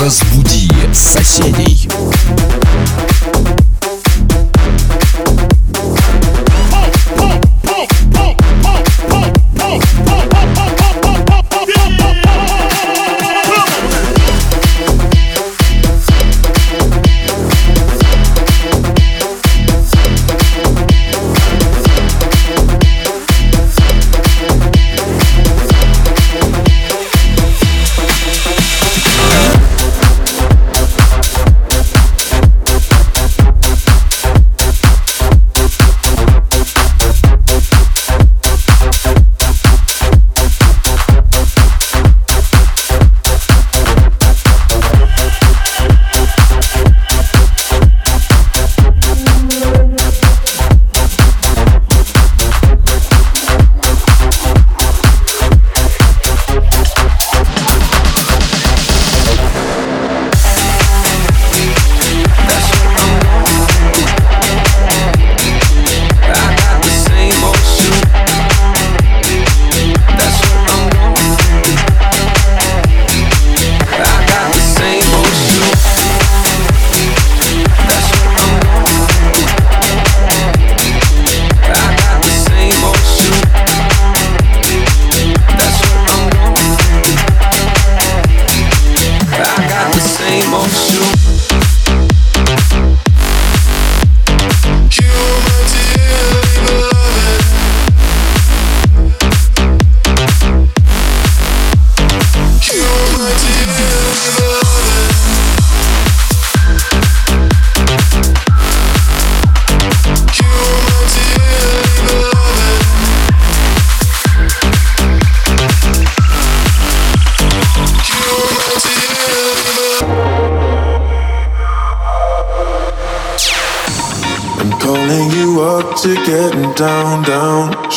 Разбуди соседей.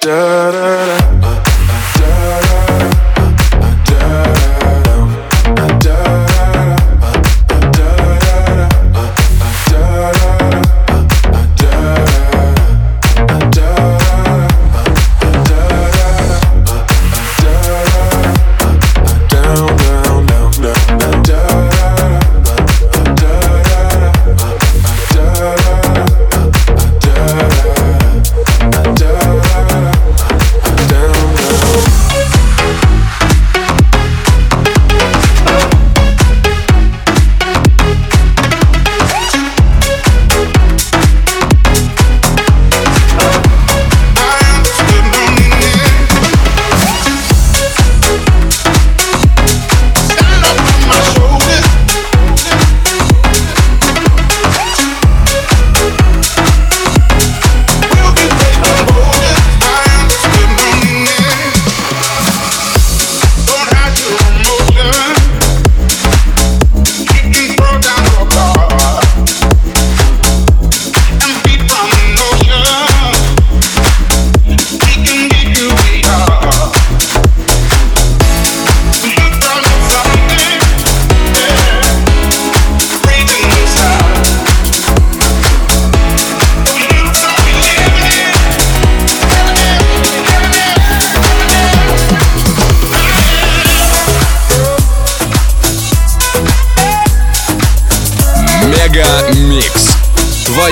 da da da.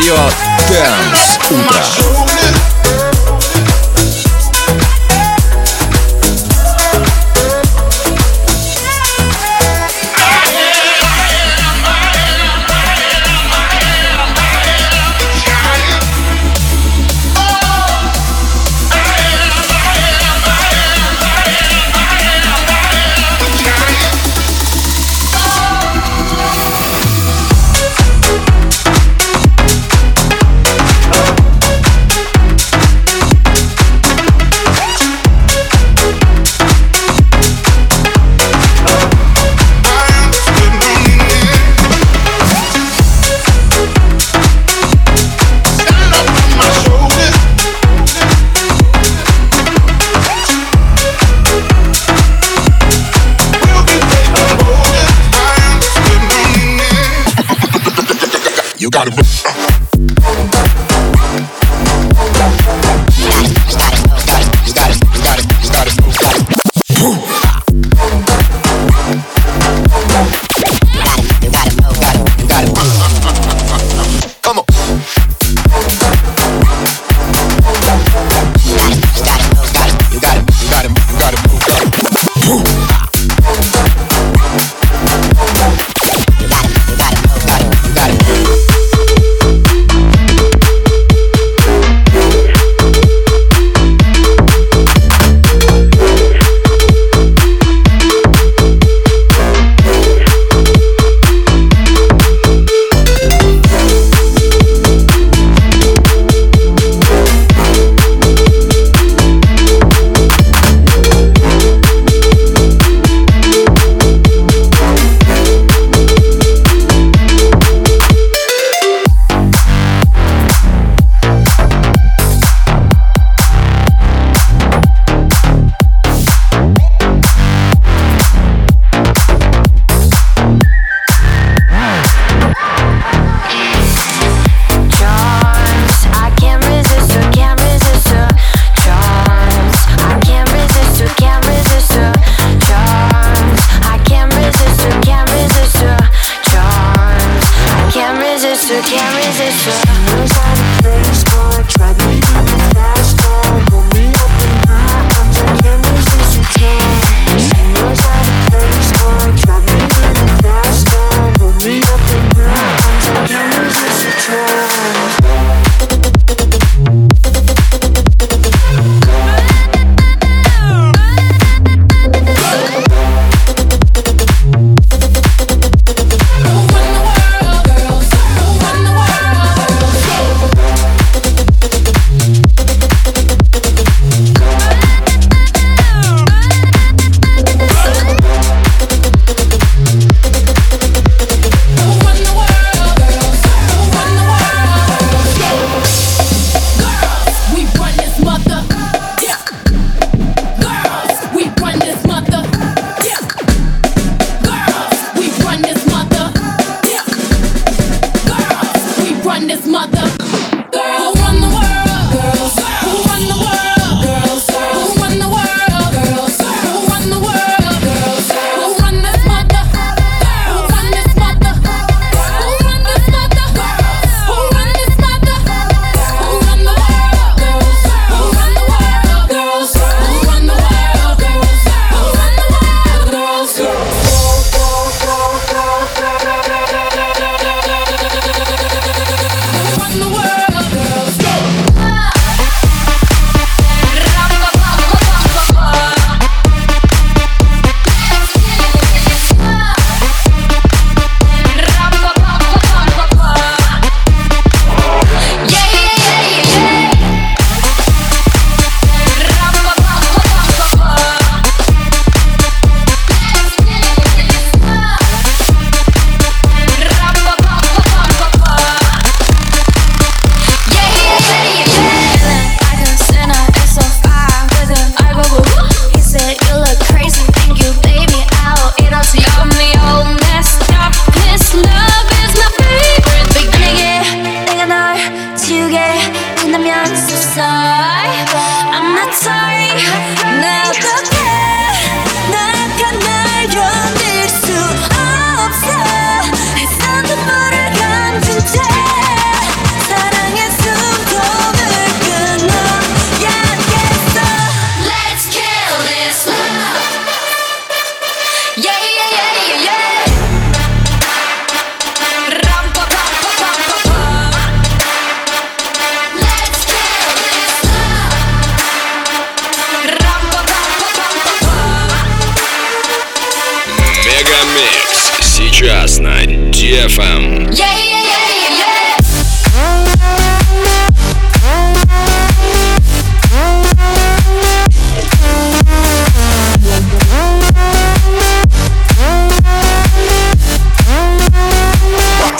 Твое Дэнс Утро.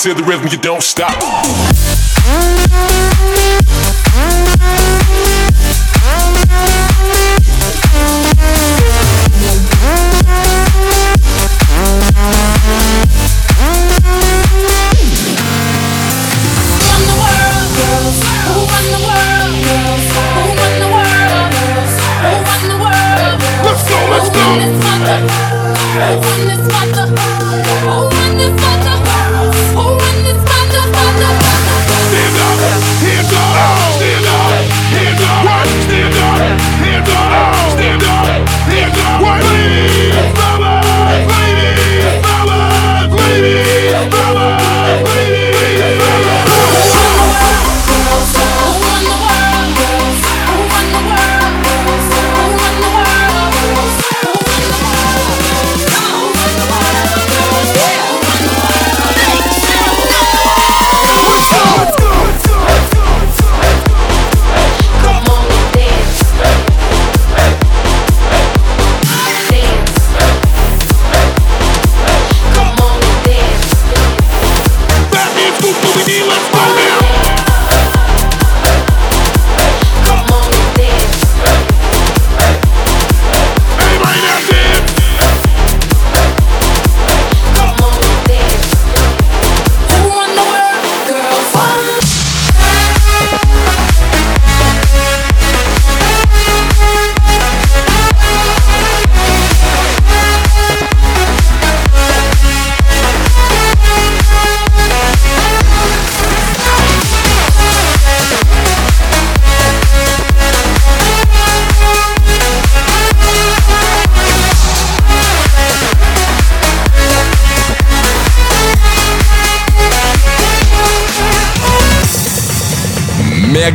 To the rhythm, you don't stop.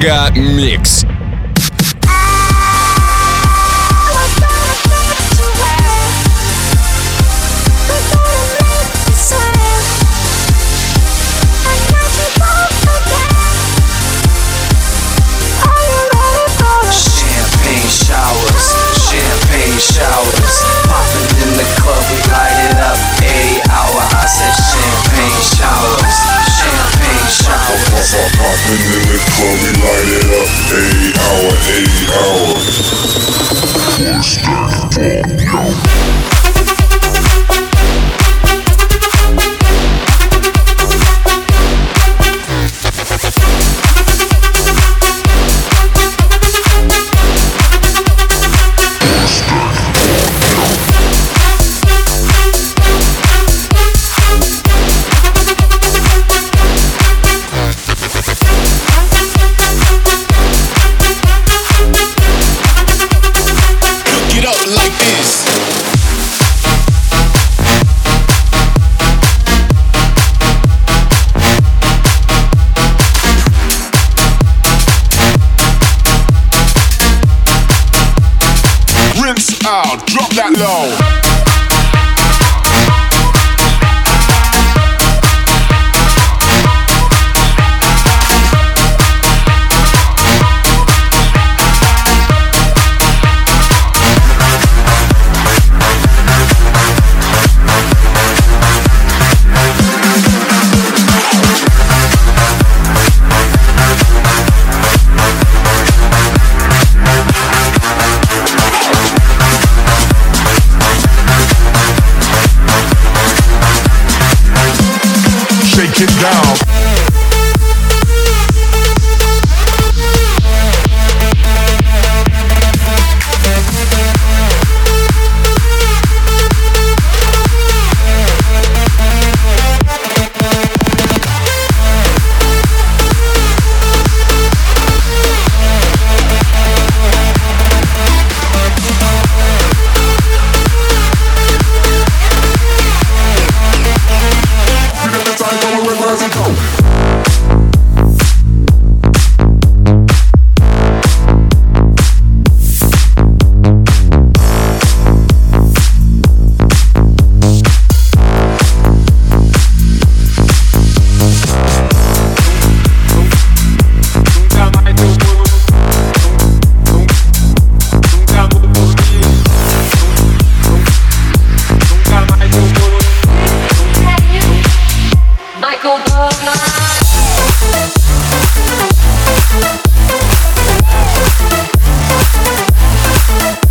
Мега. Thank you